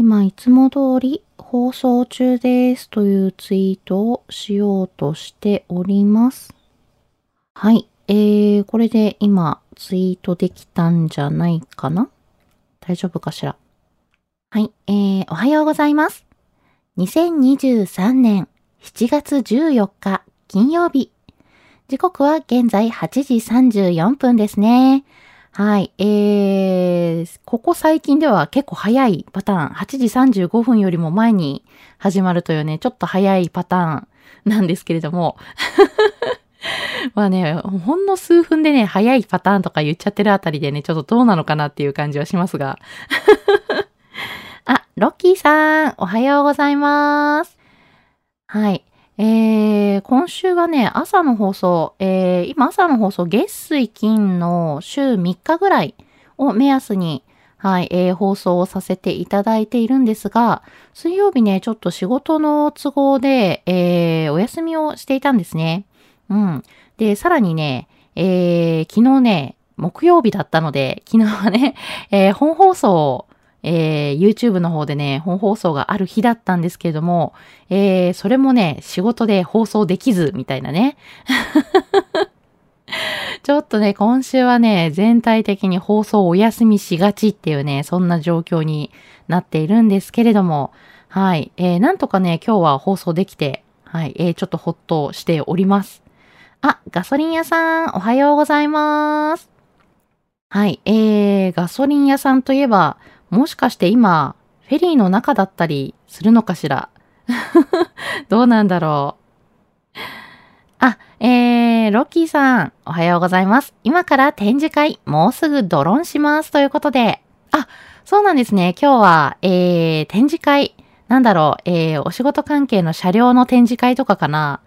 今いつも通り放送中ですというツイートをしようとしております。はい。えー、これで今ツイートできたんじゃないかな？大丈夫かしら？はい。えー、おはようございます。2023年7月14日金曜日。時刻は現在8時34分ですね。はい。えー、ここ最近では結構早いパターン、8時35分よりも前に始まるというね、ちょっと早いパターンなんですけれども。まあね、ほんの数分でね、早いパターンとか言っちゃってるあたりでね、ちょっとどうなのかなっていう感じはしますが。あ、ロッキーさん、おはようございます。はい。えー、今週はね、朝の放送、えー、今朝の放送、月水金の週3日ぐらいを目安に、はい、えー、放送をさせていただいているんですが、水曜日ね、ちょっと仕事の都合で、えー、お休みをしていたんですね。うん。で、さらにね、えー、昨日ね、木曜日だったので、昨日はね、えー、本放送をえー、YouTube の方でね、本放送がある日だったんですけれども、えー、それもね、仕事で放送できず、みたいなね。ちょっとね、今週はね、全体的に放送お休みしがちっていうね、そんな状況になっているんですけれども、はい、えー、なんとかね、今日は放送できて、はい、えー、ちょっとほっとしております。あ、ガソリン屋さん、おはようございます。はい、えー、ガソリン屋さんといえば、もしかして今、フェリーの中だったりするのかしら？どうなんだろう。あ、えー、ロッキーさん、おはようございます。今から展示会、もうすぐドローンします。ということで。あ、そうなんですね。今日は、えー、展示会、なんだろう、えー、お仕事関係の車両の展示会とかかな。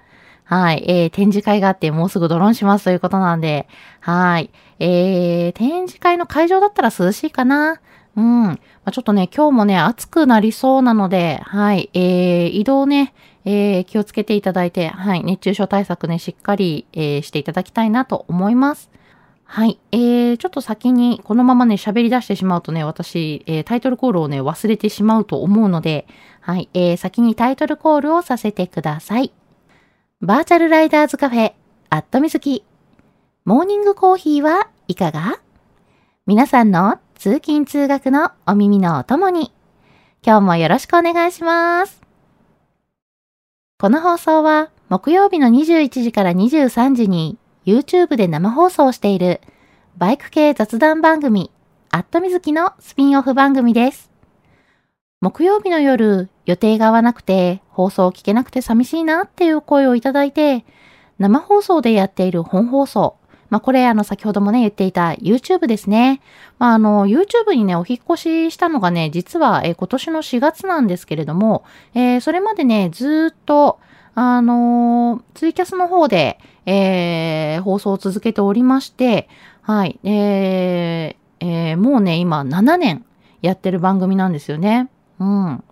はい、えー、展示会があって、もうすぐドローンしますということなんで、はい。えー、展示会の会場だったら涼しいかな。うん。まあ、ちょっとね、今日もね、暑くなりそうなので、はい、えー、移動ね、えー、気をつけていただいて、はい、熱中症対策ね、しっかり、えー、していただきたいなと思います。はい、えー、ちょっと先に、このままね、喋り出してしまうとね、私、えー、タイトルコールをね、忘れてしまうと思うので、はい、えー、先にタイトルコールをさせてください。バーチャルライダーズカフェ、アットみずき。モーニングコーヒーはいかが？皆さんの通勤通学のお耳のお供に、今日もよろしくお願いします。この放送は木曜日の21時から23時に YouTube で生放送しているバイク系雑談番組、アットみずきのスピンオフ番組です。木曜日の夜、予定が合わなくて放送を聞けなくて寂しいなっていう声をいただいて、生放送でやっている本放送、まあ、これ、あの、先ほどもね、言っていた YouTube ですね。まあ、あの、YouTube にね、お引越ししたのがね、実は、え、今年の4月なんですけれども、えー、それまでね、ずっと、あのー、ツイキャスの方で、え、放送を続けておりまして、はい、えー、えー、もうね、今7年やってる番組なんですよね。うん。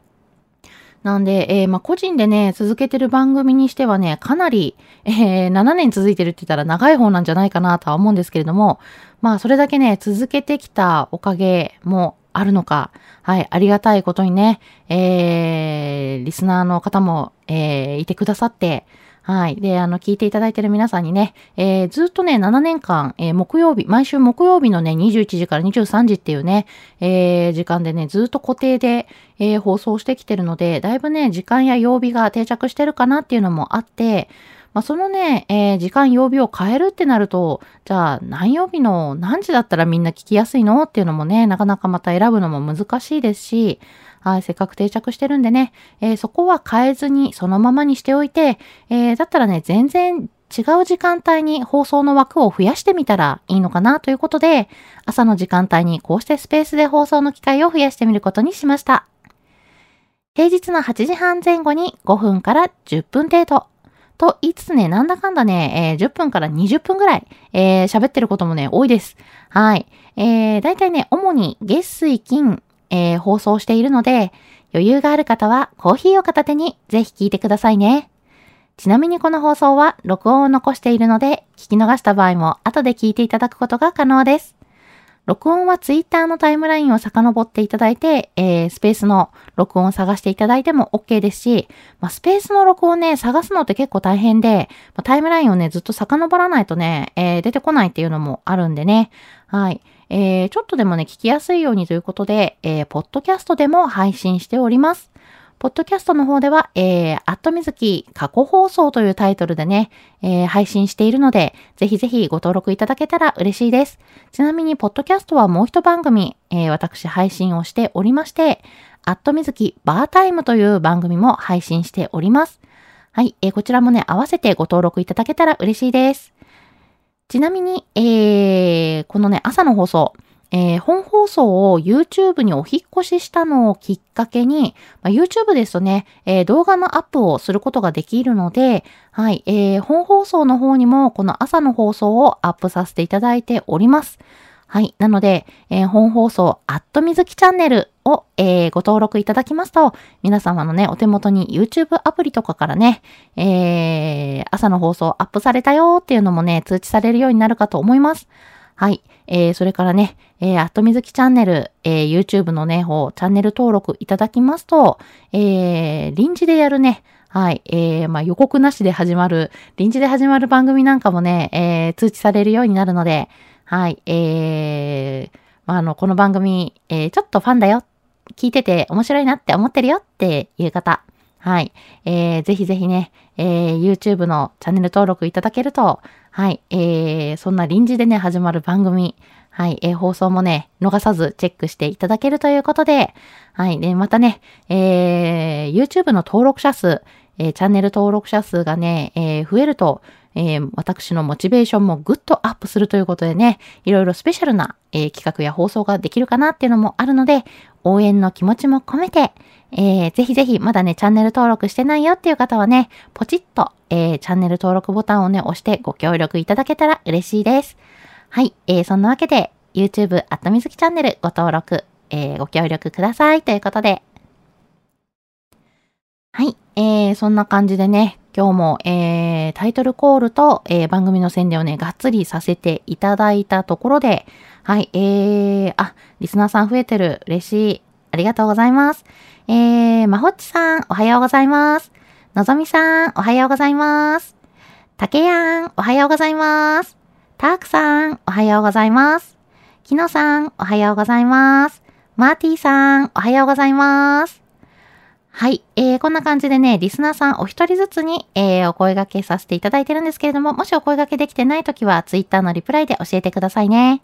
なんで、えー、まあ、個人でね、続けてる番組にしてはね、かなり、えー、7年続いてるって言ったら長い方なんじゃないかなとは思うんですけれども、まあ、それだけね、続けてきたおかげもあるのか、はい、ありがたいことにね、えー、リスナーの方も、えー、いてくださって、はい。で、あの、聞いていただいている皆さんにね、えー、ずっとね、7年間、えー、木曜日、毎週木曜日のね、21時から23時っていうね、えー、時間でね、ずっと固定で、え放送してきてるので、だいぶね、時間や曜日が定着してるかなっていうのもあって、まあ、そのね、えー時間曜日を変えるってなると、じゃあ何曜日の何時だったらみんな聞きやすいのっていうのもね、なかなかまた選ぶのも難しいですし、はい、せっかく定着してるんでね、えー、そこは変えずにそのままにしておいて、えー、だったらね、全然違う時間帯に放送の枠を増やしてみたらいいのかなということで、朝の時間帯にこうしてスペースで放送の機会を増やしてみることにしました。平日の8時半前後に5分から10分程度。と言いつつね、なんだかんだね、えー、10分から20分ぐらい、えー、喋ってることもね、多いです。はい。えー、だいたいね、主に月水金、えー、放送しているので、余裕がある方はコーヒーを片手にぜひ聞いてくださいね。ちなみにこの放送は録音を残しているので、聞き逃した場合も後で聞いていただくことが可能です。録音は Twitter のタイムラインを遡っていただいて、えー、スペースの録音を探していただいても OK ですし、まあ、スペースの録音ね、探すのって結構大変で、まあ、タイムラインをね、ずっと遡らないとね、えー、出てこないっていうのもあるんでね。はい。えー、ちょっとでもね、聞きやすいようにということで、えー、ポッドキャストでも配信しております。ポッドキャストの方では、えー、アットみずき過去放送というタイトルでね、えー、配信しているので、ぜひぜひご登録いただけたら嬉しいです。ちなみに、ポッドキャストはもう一番組、えー、私配信をしておりまして、アットみずきバータイムという番組も配信しております。はい、えー、こちらもね、合わせてご登録いただけたら嬉しいです。ちなみに、えー、このね、朝の放送、えー、本放送を YouTube にお引越ししたのをきっかけに、まあ、YouTube ですとね、えー、動画のアップをすることができるので、はい、えー、本放送の方にもこの朝の放送をアップさせていただいております。はい。なので、えー、本放送、アットみずきチャンネルを、えー、ご登録いただきますと、皆様のね、お手元に YouTube アプリとかからね、えー、朝の放送アップされたよっていうのもね、通知されるようになるかと思います。はい。えー、それからね、えー、アットみずきチャンネル、えー、YouTube のね、方、チャンネル登録いただきますと、えー、臨時でやるね、はい。えー、まあ、予告なしで始まる、臨時で始まる番組なんかもね、えー、通知されるようになるので、はい、えー、まあ、あの、この番組、えー、ちょっとファンだよ、聞いてて面白いなって思ってるよっていう方、はい、えー、ぜひぜひね、えー、YouTube のチャンネル登録いただけると、はい、えー、そんな臨時でね、始まる番組、はい、えー、放送もね、逃さずチェックしていただけるということで、はい、で、またね、えー、YouTube の登録者数、えー、チャンネル登録者数がね、えー、増えると、えー、私のモチベーションもぐっとアップするということでね、いろいろスペシャルな、えー、企画や放送ができるかなっていうのもあるので、応援の気持ちも込めて、えー、ぜひぜひまだね、チャンネル登録してないよっていう方はね、ポチッと、えー、チャンネル登録ボタンをね、押してご協力いただけたら嬉しいです。はい、えー、そんなわけで、YouTube アットみずきチャンネルご登録、えー、ご協力くださいということで、はい、えー、そんな感じでね、今日も、えー、タイトルコールと、えー、番組の宣伝をね、がっつりさせていただいたところで、はい、えー、あ、リスナーさん増えてる。嬉しい。ありがとうございます。えー、まほっちさん、おはようございます。のぞみさん、おはようございます。たけやん、おはようございます。たーくさん、おはようございます。きのさん、おはようございます。マーティーさん、おはようございます。はい。えー、こんな感じでね、リスナーさんお一人ずつに、えー、お声掛けさせていただいてるんですけれども、もしお声掛けできてないときは、ツイッターのリプライで教えてくださいね。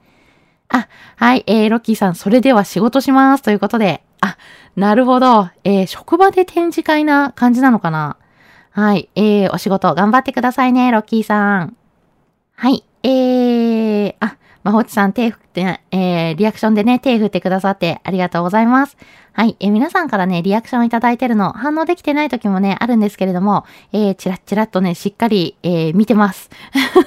あ、はい。えー、ロッキーさん、それでは仕事します。ということで、あ、なるほど。えー、職場で展示会な感じなのかなはい。えー、お仕事頑張ってくださいね、ロッキーさん。はい。えー、あ、まほちさん手振って、えー、リアクションでね、手振ってくださってありがとうございます。はい。えー、皆さんからね、リアクションいただいてるの、反応できてない時もね、あるんですけれども、えー、チラッチラッとね、しっかり、えー、見てます。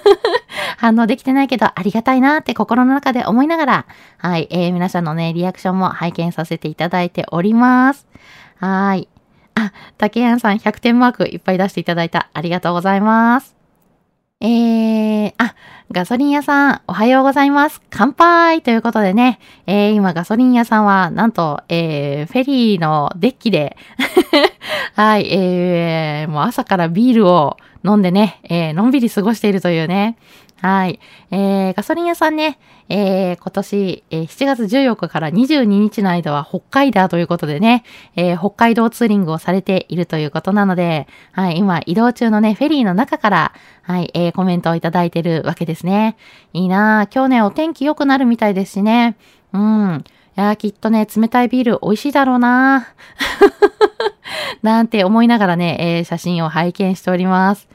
反応できてないけど、ありがたいなって心の中で思いながら、はい。えー、皆さんのね、リアクションも拝見させていただいております。はい。あ、竹谷さん100点マークいっぱい出していただいた。ありがとうございます。えー、ガソリン屋さん、おはようございます。乾杯ということでね、えー、今ガソリン屋さんは、なんと、えー、フェリーのデッキで。はい、えー、もう朝からビールを飲んでね、えー、のんびり過ごしているというね、はい。えー、ガソリン屋さんね、えー、今年、えー、7月14日から22日の間は北海道ということでね、えー、北海道ツーリングをされているということなので、はい、今移動中のね、フェリーの中から、はい、えー、コメントをいただいてるわけですね。いいなぁ。今日ね、お天気良くなるみたいですしね。うん。いやきっとね、冷たいビール美味しいだろうな なんて思いながらね、えー、写真を拝見しております。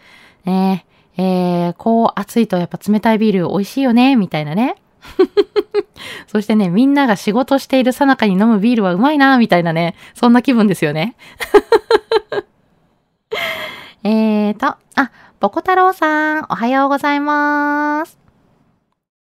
ねえー、えーこう暑いとやっぱ冷たいビール美味しいよね、みたいなね。そしてね、みんなが仕事しているさなかに飲むビールはうまいな、みたいなね、そんな気分ですよね。えーと、あ、ポコ太郎さん、おはようございます。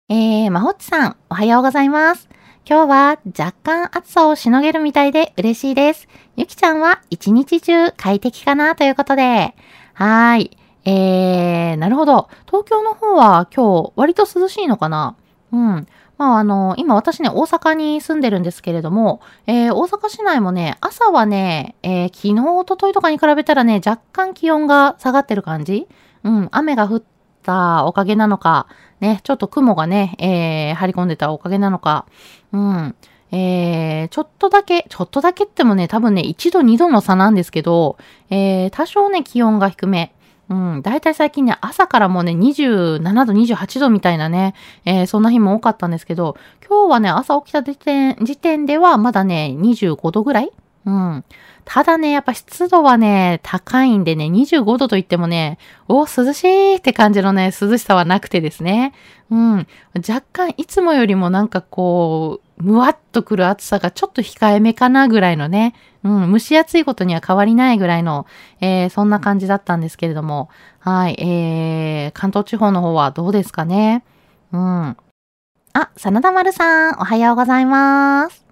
えー、まほっちさん、おはようございます。今日は若干暑さをしのげるみたいで嬉しいです。ゆきちゃんは一日中快適かなということで。はーい。えー、なるほど。東京の方は今日割と涼しいのかな？うん。まああの、今私ね、大阪に住んでるんですけれども、えー、大阪市内もね、朝はね、えー、昨日、おとといとかに比べたらね、若干気温が下がってる感じ？うん、雨が降ったおかげなのか、ね、ちょっと雲がね、えー、張り込んでたおかげなのか、うん。えー、ちょっとだけ、ちょっとだけってもね、多分ね、1度2度の差なんですけど、えー、多少ね、気温が低め。うん、だいたい最近ね、朝からもうね、27度、28度みたいなね、えー、そんな日も多かったんですけど、今日はね、朝起きた時点時点ではまだね、25度ぐらい？うん。ただね、やっぱ湿度はね、高いんでね、25度といってもね、お涼しいって感じのね、涼しさはなくてですね。うん。若干いつもよりもなんかこう、むわっとくる暑さがちょっと控えめかなぐらいのね、うん、蒸し暑いことには変わりないぐらいの、えー、そんな感じだったんですけれども、はい、えー、関東地方の方はどうですかね。うん。あ、真田丸さん、おはようございます。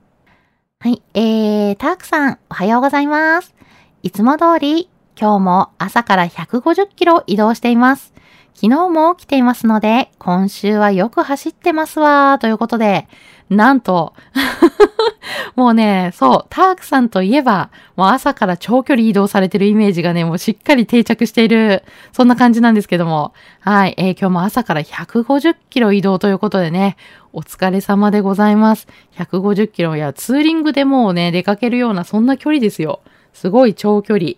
はい、えー、タークさん、おはようございます。いつも通り、今日も朝から150キロ移動しています。昨日も来ていますので、今週はよく走ってますわ、ということで、なんと もうね、そう、タークさんといえば、もう朝から長距離移動されてるイメージがね、もうしっかり定着している、そんな感じなんですけども、はい、えー、今日も朝から150キロ移動ということでね、お疲れ様でございます。150キロやツーリングでもうね、出かけるようなそんな距離ですよ。すごい長距離。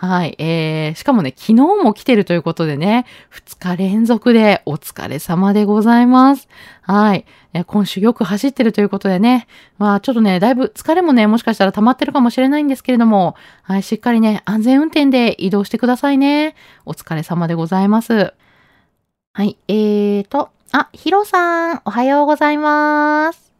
はい。えー、しかもね、昨日も来てるということでね、2日連続でお疲れ様でございます。はい。え今週よく走ってるということでね、まあちょっとね、だいぶ疲れもね、もしかしたら溜まってるかもしれないんですけれども、はい、しっかりね、安全運転で移動してくださいね。お疲れ様でございます。はい、えーと、あ、ヒロさん、おはようございます。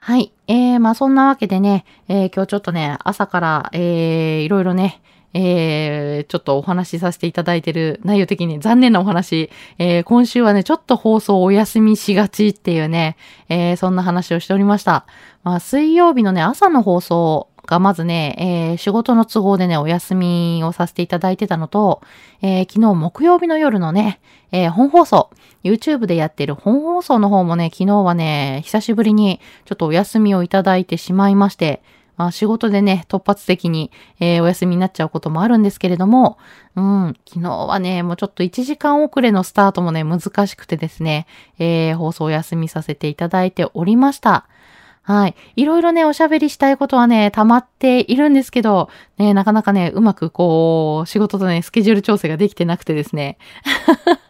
はい。えー、まあそんなわけでね、えー、今日ちょっとね、朝から、えー、いろいろね、えー、ちょっとお話しさせていただいてる内容的に残念なお話、えー、今週はね、ちょっと放送お休みしがちっていうね、えー、そんな話をしておりました。まあ、水曜日のね、朝の放送がまずね、えー、仕事の都合でね、お休みをさせていただいてたのと、えー、昨日木曜日の夜のね、えー、本放送、YouTube でやってる本放送の方もね、昨日はね、久しぶりにちょっとお休みをいただいてしまいまして、まあ仕事でね、突発的に、えー、お休みになっちゃうこともあるんですけれども、うん、昨日はね、もうちょっと1時間遅れのスタートもね、難しくてですね、えー、放送お休みさせていただいておりました。はい。いろいろね、おしゃべりしたいことはね、溜まっているんですけど、ね、なかなかね、うまくこう、仕事とね、スケジュール調整ができてなくてですね。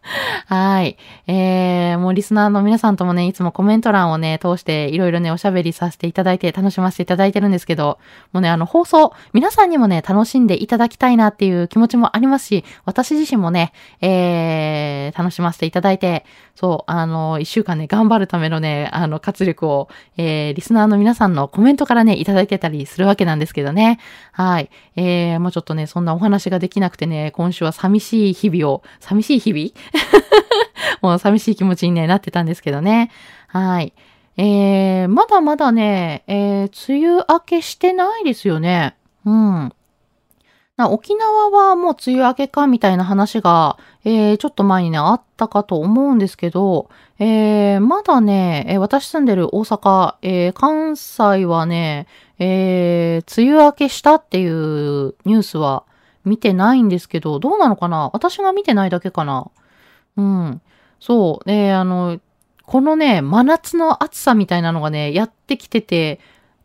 はい。えー、もうリスナーの皆さんともね、いつもコメント欄をね、通していろいろね、おしゃべりさせていただいて、楽しませていただいてるんですけど、もうね、あの、放送、皆さんにもね、楽しんでいただきたいなっていう気持ちもありますし、私自身もね、えー、楽しませていただいて、そう、あの、一週間ね、頑張るためのね、あの、活力を、えー、リスナーの皆さんのコメントからね、いただけたりするわけなんですけどね。はい。えー、もうちょっとね、そんなお話ができなくてね、今週は寂しい日々を、寂しい日々？もう寂しい気持ちに、ね、なってたんですけどね。はい。えー、まだまだね、えー、梅雨明けしてないですよね。うん。沖縄はもう梅雨明けかみたいな話が、えー、ちょっと前にね、あったかと思うんですけど、えー、まだね、え、私住んでる大阪、えー、関西はね、えー、梅雨明けしたっていうニュースは見てないんですけど、どうなのかな？私が見てないだけかな？うん。そう。で、あの、このね、真夏の暑さみたいなのがね、やってきてて、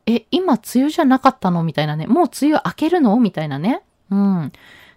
え、今梅雨じゃなかったのみたいなね。もう梅雨明けるのみたいなね。うん。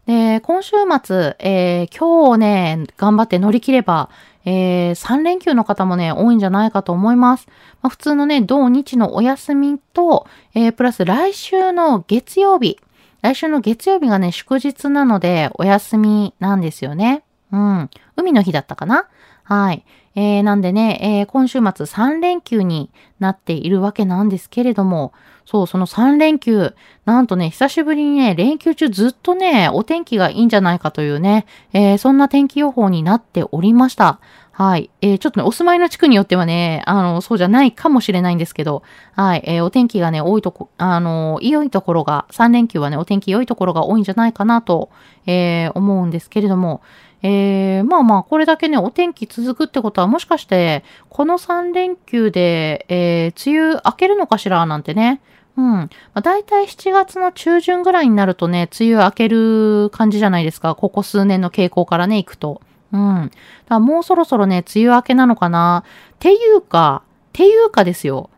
で、今週末、えー、今日ね、頑張って乗り切れば、えー、3連休の方もね、多いんじゃないかと思います。まあ、普通のね、土日のお休みと、えー、プラス来週の月曜日。来週の月曜日がね、祝日なので、お休みなんですよね。うん。海の日だったかな？はい。えー、なんでね、えー、今週末3連休になっているわけなんですけれども、そう、その3連休、なんとね、久しぶりにね、連休中ずっとね、お天気がいいんじゃないかというね、えー、そんな天気予報になっておりました。はい。えー、ちょっとね、お住まいの地区によってはね、あの、そうじゃないかもしれないんですけど、はい。えー、お天気がね、多いとこ、あの、良いところが、3連休はね、お天気良いところが多いんじゃないかなと、えー、思うんですけれども、えー、まあまあ、これだけね、お天気続くってことは、もしかして、この3連休で、えー、梅雨明けるのかしらなんてね。うん。まあ、大体7月の中旬ぐらいになるとね、梅雨明ける感じじゃないですか。ここ数年の傾向からね、行くと。うん。だからもうそろそろね、梅雨明けなのかな。っていうか、っていうかですよ。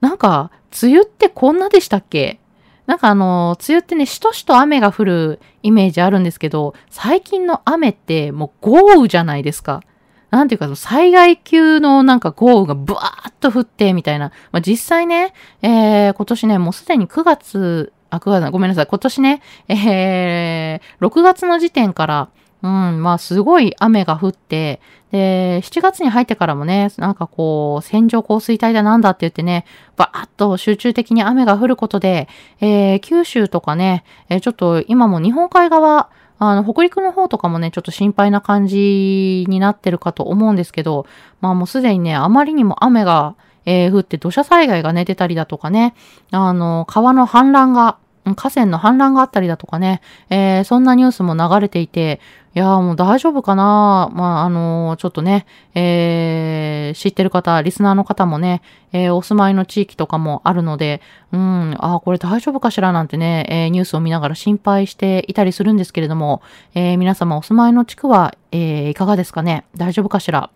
なんか、梅雨ってこんなでしたっけ？なんかあの、梅雨ってね、しとしと雨が降るイメージあるんですけど、最近の雨ってもう豪雨じゃないですか。なんていうか、災害級のなんか豪雨がブワーッと降って、みたいな。まあ、実際ね、えー、今年ね、もうすでに9月、あ、9月、ごめんなさい。今年ね、えー、6月の時点から、うん、まあすごい雨が降って、で、7月に入ってからもね、なんかこう、線状降水帯だなんだって言ってね、バーッと集中的に雨が降ることで、えー、九州とかね、えー、ちょっと今も日本海側、あの、北陸の方とかもね、ちょっと心配な感じになってるかと思うんですけど、まあもうすでにね、あまりにも雨が、えー、降って土砂災害がね、出たりだとかね、あの、川の氾濫が、河川の氾濫があったりだとかね、えー、そんなニュースも流れていて、いやもう大丈夫かな。まあ、あのー、ちょっとね、えー、知ってる方、リスナーの方もね、え、お住まいの地域とかもあるので、うん、あこれ大丈夫かしらなんてね、え、ニュースを見ながら心配していたりするんですけれども、え、皆様お住まいの地区は、え、いかがですかね。大丈夫かしら。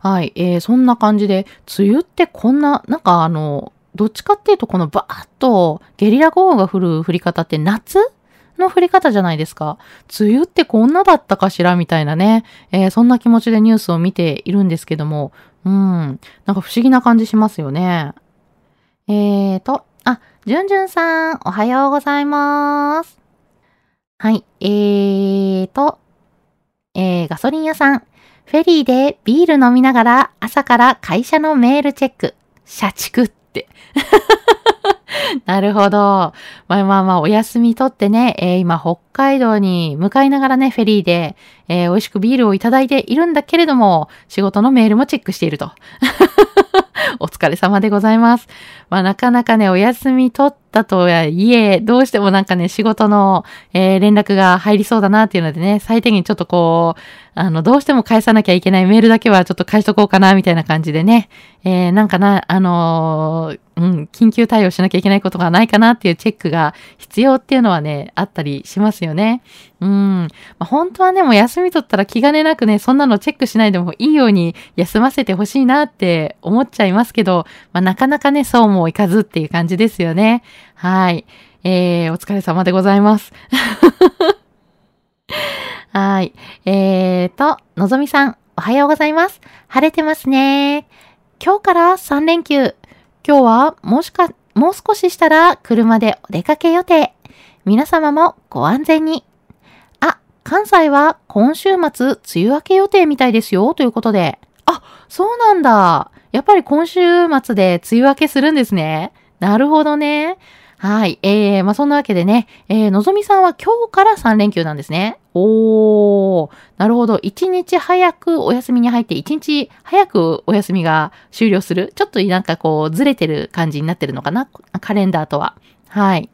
はい、えー、そんな感じで、梅雨ってこんな、なんかあの、どっちかっていうと、このバーッとゲリラ豪雨が降る降り方って夏の降り方じゃないですか。梅雨ってこんなだったかしらみたいなね、えー、そんな気持ちでニュースを見ているんですけども、うん、なんか不思議な感じしますよね。えーと、あ、じゅんじゅんさん、おはようございます。はい、えーと、えー、ガソリン屋さん、フェリーでビール飲みながら朝から会社のメールチェック、社畜。なるほど。まあまあまあ、お休みとってね、えー、今、北海道に向かいながらね、フェリーで、えー、美味しくビールをいただいているんだけれども、仕事のメールもチェックしていると。お疲れ様でございます。まあなかなかね、お休みとったとはいえ、どうしてもなんかね、仕事の、えー、連絡が入りそうだなっていうのでね、最低限ちょっとこう、あの、どうしても返さなきゃいけないメールだけはちょっと返しとこうかな、みたいな感じでね、えー、なんかな、あのー、うん、緊急対応しなきゃいけないことがないかなっていうチェックが必要っていうのはね、あったりしますよね。うん。まあ、本当はね、もう休み取ったら気兼ねなくね、そんなのチェックしないでもいいように休ませてほしいなって思っちゃいますけど、まあ、なかなかね、そうもいかずっていう感じですよね。はい。えー、お疲れ様でございます。はい。えーと、のぞみさん、おはようございます。晴れてますね。今日から3連休。今日はもしか、もう少ししたら車でお出かけ予定。皆様もご安全に。あ、関西は今週末梅雨明け予定みたいですよ。ということで。あ、そうなんだ。やっぱり今週末で梅雨明けするんですね。なるほどね。はい。えー、まあ、そんなわけでね、えー、のぞみさんは今日から3連休なんですね。おー、なるほど。1日早くお休みに入って、1日早くお休みが終了する。ちょっとなんかこう、ずれてる感じになってるのかなカレンダーとは。はい。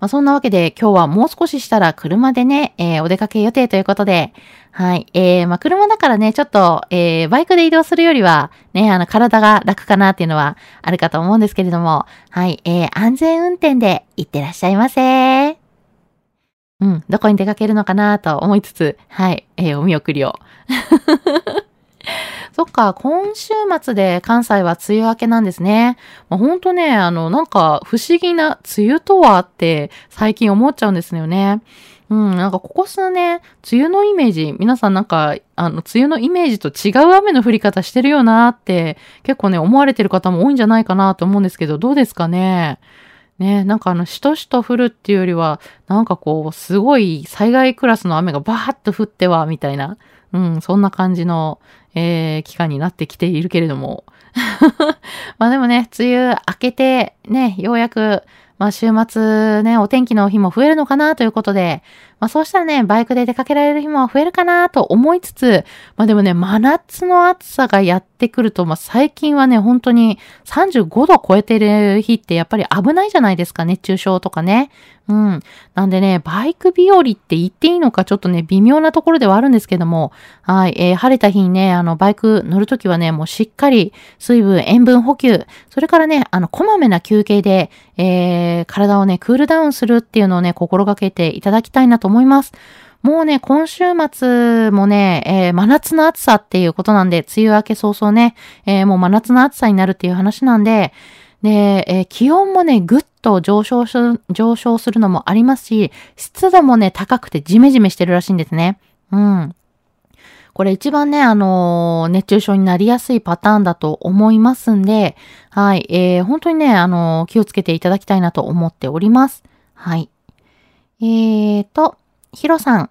まあ、そんなわけで今日はもう少ししたら車でね、えー、お出かけ予定ということで、はい。えー、まあ、車だからね、ちょっと、えー、バイクで移動するよりは、ね、あの、体が楽かなっていうのはあるかと思うんですけれども、はい。えー、安全運転で行ってらっしゃいませ。うん、どこに出かけるのかなと思いつつ、はい。えー、お見送りを。そっか、今週末で関西は梅雨明けなんですね。まあ、ほんとね、あの、なんか不思議な梅雨とはって最近思っちゃうんですよね。うん、なんかここ数年、梅雨のイメージ、皆さんなんか、あの、梅雨のイメージと違う雨の降り方してるよなって結構ね、思われてる方も多いんじゃないかなと思うんですけど、どうですかね？ね、なんかあの、しとしと降るっていうよりは、なんかこう、すごい災害クラスの雨がバーッと降っては、みたいな、うん、そんな感じの、えー、期間になってきているけれども。まあでもね、梅雨明けて、ね、ようやく、まあ週末ね、お天気の日も増えるのかなということで、まあそうしたらね、バイクで出かけられる日も増えるかなと思いつつ、まあでもね、真夏の暑さがやってくると、まあ最近はね、本当に35度超えてる日ってやっぱり危ないじゃないですか、熱中症とかね。うん。なんでね、バイク日和って言っていいのかちょっとね、微妙なところではあるんですけども、はい、えー、晴れた日にね、あの、バイク乗るときはね、もうしっかり水分、塩分補給、それからね、あの、こまめな休憩で、えー、体をね、クールダウンするっていうのをね、心がけていただきたいなと思います。もうね、今週末もね、えー、真夏の暑さっていうことなんで、梅雨明け早々ね、えー、もう真夏の暑さになるっていう話なんで、で、えー、気温もね、ぐっと上昇する、上昇するのもありますし、湿度もね、高くてジメジメしてるらしいんですね。うん。これ一番ね、あのー、熱中症になりやすいパターンだと思いますんで、はい、えー、本当にね、あのー、気をつけていただきたいなと思っております。はい。えーと、ヒロさん、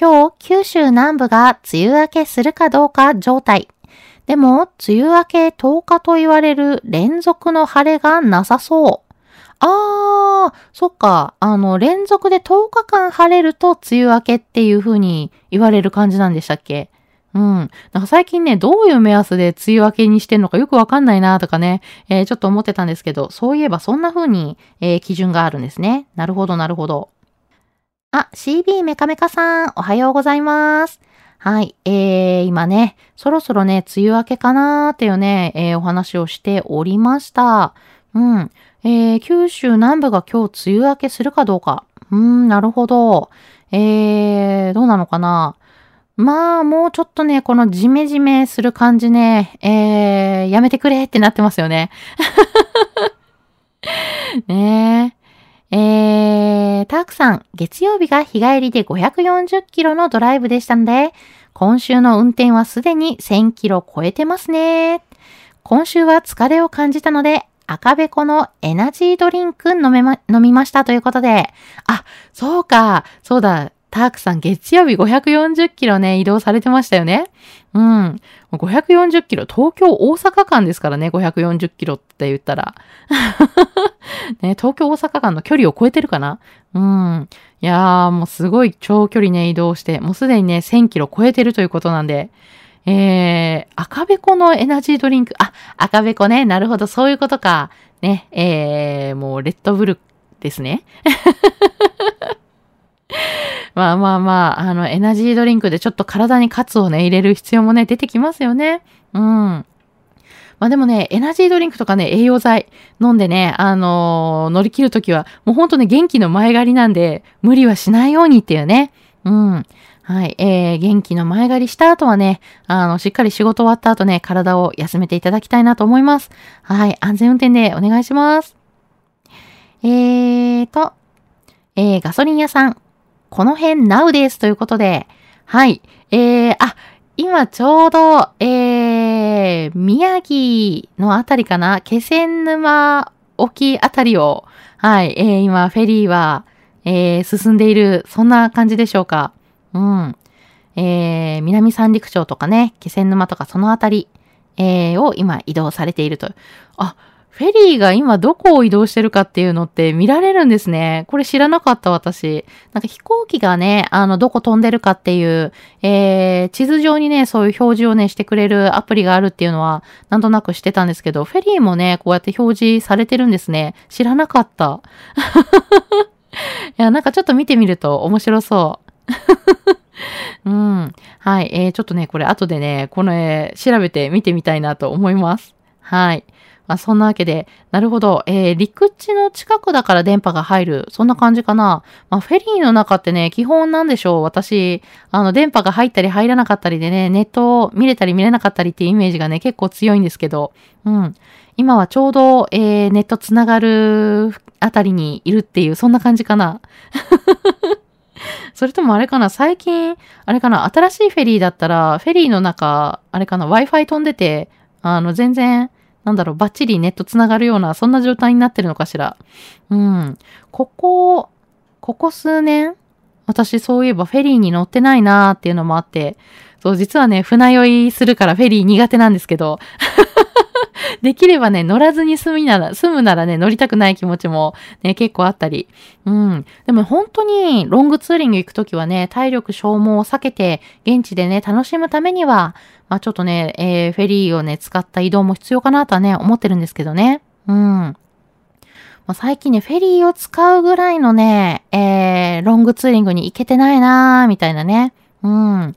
今日、九州南部が梅雨明けするかどうか状態。でも、梅雨明け10日と言われる連続の晴れがなさそう。あー、そっか。あの、連続で10日間晴れると梅雨明けっていう風に言われる感じなんでしたっけ？うん。なんか最近ね、どういう目安で梅雨明けにしてんのかよくわかんないなとかね、えー、ちょっと思ってたんですけど、そういえばそんな風に、えー、基準があるんですね。なるほど、なるほど。あ、CB メカメカさん、おはようございます。はい。えー、今ね、そろそろね、梅雨明けかなーっていうね、えー、お話をしておりました。うん。えー、九州南部が今日梅雨明けするかどうか。うーん、なるほど。えー、どうなのかなまあ、もうちょっとね、このジメジメする感じね、えー、やめてくれってなってますよね。ねえ。えー、タークさん、月曜日が日帰りで540キロのドライブでしたので、今週の運転はすでに1000キロ超えてますね。今週は疲れを感じたので、赤べこのエナジードリンク飲めま、飲みましたということで、あ、そうか、そうだ、タークさん月曜日540キロね、移動されてましたよね。うん。540キロ、東京大阪間ですからね、540キロって言ったら。ね、東京大阪間の距離を超えてるかな？うん。いやー、もうすごい長距離ね、移動して、もうすでにね、1000キロ超えてるということなんで、えー、赤べこのエナジードリンク、あ、赤べこね、なるほど、そういうことか。ね、えー、もうレッドブルですね。まあまあまあ、あの、エナジードリンクでちょっと体にカツをね、入れる必要もね、出てきますよね。うん。まあでもね、エナジードリンクとかね、栄養剤飲んでね、あのー、乗り切るときは、もうほんとね、元気の前借りなんで、無理はしないようにっていうね。うん。はい。えー、元気の前借りした後はね、あの、しっかり仕事終わった後ね、体を休めていただきたいなと思います。はい。安全運転でお願いします。えーと、えー、ガソリン屋さん、この辺 Now ですということで、はい。えー、あ、今ちょうど、えー、宮城のあたりかな？気仙沼沖あたりを、はい、えー、今、フェリーは、えー、進んでいる、そんな感じでしょうか？うん。えー、南三陸町とかね、気仙沼とかそのあたり、えー、を今移動されていると。あ、フェリーが今どこを移動してるかっていうのって見られるんですね。これ知らなかった私。なんか飛行機がね、あの、どこ飛んでるかっていう、えー、地図上にね、そういう表示をね、してくれるアプリがあるっていうのは、なんとなくしてたんですけど、フェリーもね、こうやって表示されてるんですね。知らなかった。いや、なんかちょっと見てみると面白そう。うん。はい。えー、ちょっとね、これ後でね、この絵調べて見てみたいなと思います。はい。まあ、そんなわけで、なるほど。えー、陸地の近くだから電波が入る。そんな感じかな。まあ、フェリーの中ってね、基本なんでしょう。私、あの、電波が入ったり入らなかったりでね、ネットを見れたり見れなかったりっていうイメージがね、結構強いんですけど、うん。今はちょうど、えー、ネットつながるあたりにいるっていう、そんな感じかな。それともあれかな最近、あれかな新しいフェリーだったら、フェリーの中、あれかな ?Wi-Fi 飛んでて、あの、全然、なんだろう、バッチリネット繋がるような、そんな状態になってるのかしら。うん。ここ、ここ数年、私そういえばフェリーに乗ってないなーっていうのもあって、そう、実はね、船酔いするからフェリー苦手なんですけど、できればね、乗らずに済みなら、済むならね、乗りたくない気持ちもね、結構あったり。うん。でも本当にロングツーリング行くときはね、体力消耗を避けて、現地でね、楽しむためには、まあちょっとね、えー、フェリーをね、使った移動も必要かなとはね、思ってるんですけどね。うん。ま、最近ね、フェリーを使うぐらいのね、えー、ロングツーリングに行けてないなー、みたいなね。うん。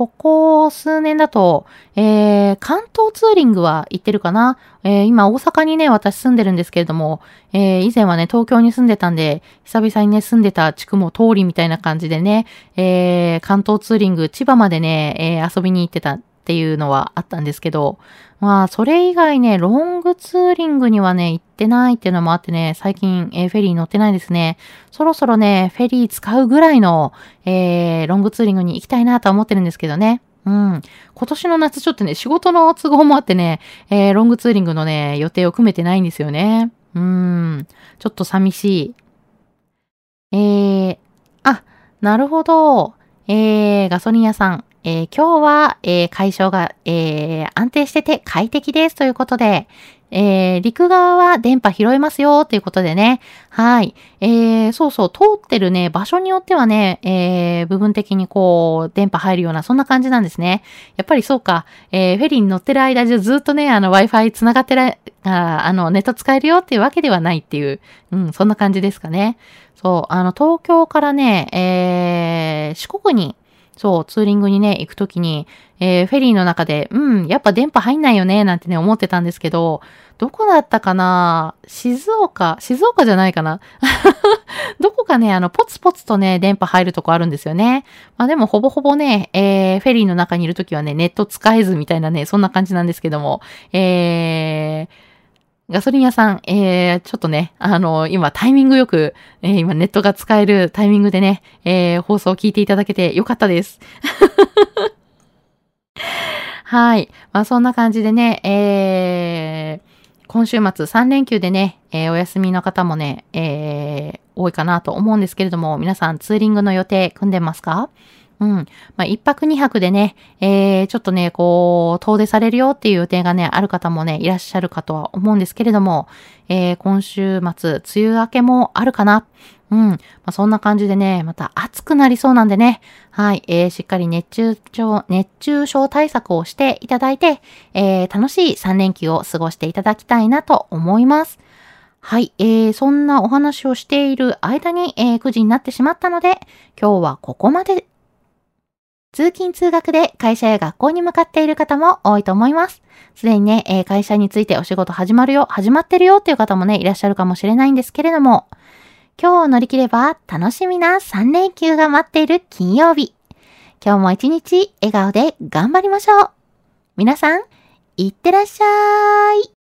ここ数年だと、えー、関東ツーリングは行ってるかな？えー、今大阪にね、私住んでるんですけれども、えー、以前はね、東京に住んでたんで、久々にね、住んでた地区も通りみたいな感じでね、えー、関東ツーリング、千葉までね、えー、遊びに行ってたっていうのはあったんですけど、まあ、それ以外ね、ロングツーリングにはね、行ってないっていうのもあってね、最近、えー、フェリー乗ってないですね。そろそろね、フェリー使うぐらいの、えー、ロングツーリングに行きたいなとは思ってるんですけどね。うん。今年の夏ちょっとね、仕事の都合もあってね、えー、ロングツーリングのね、予定を組めてないんですよね。うん。ちょっと寂しい。えー、あ、なるほど。えー、ガソリン屋さん。えー、今日は、えー、解消が、えー、安定してて快適ですということで、えー、陸側は電波拾えますよということでね。はい。えー、そうそう、通ってるね、場所によってはね、えー、部分的にこう、電波入るような、そんな感じなんですね。やっぱりそうか、えー、フェリーに乗ってる間中ずっとね、あの、Wi-Fi 繋がってる、ああの、ネット使えるよっていうわけではないっていう、うん、そんな感じですかね。そう、あの、東京からね、えー、四国にそう、ツーリングにね、行くときに、えー、フェリーの中で、うん、やっぱ電波入んないよね、なんてね、思ってたんですけど、どこだったかな静岡静岡じゃないかな どこかね、あの、ポツポツとね、電波入るとこあるんですよね。まあでも、ほぼほぼね、えー、フェリーの中にいるときはね、ネット使えずみたいなね、そんな感じなんですけども、えー、ガソリン屋さん、えー、ちょっとね、あの、今タイミングよく、えー、今ネットが使えるタイミングでね、えー、放送を聞いていただけてよかったです。はい。まあそんな感じでね、えー、今週末3連休でね、えー、お休みの方もね、えー、多いかなと思うんですけれども、皆さんツーリングの予定組んでますか？うん。まあ、一泊二泊でね、えー、ちょっとね、こう、遠出されるよっていう予定がね、ある方もね、いらっしゃるかとは思うんですけれども、えー、今週末、梅雨明けもあるかな。うん。まあ、そんな感じでね、また暑くなりそうなんでね。はい。えー、しっかり熱中症、熱中症対策をしていただいて、えー、楽しい3連休を過ごしていただきたいなと思います。はい。えー、そんなお話をしている間に、えー、9時になってしまったので、今日はここまで通勤通学で会社や学校に向かっている方も多いと思います。すでにね、えー、会社についてお仕事始まるよ、始まってるよっていう方もね、いらっしゃるかもしれないんですけれども、今日を乗り切れば楽しみな3連休が待っている金曜日。今日も一日笑顔で頑張りましょう。皆さん、いってらっしゃい。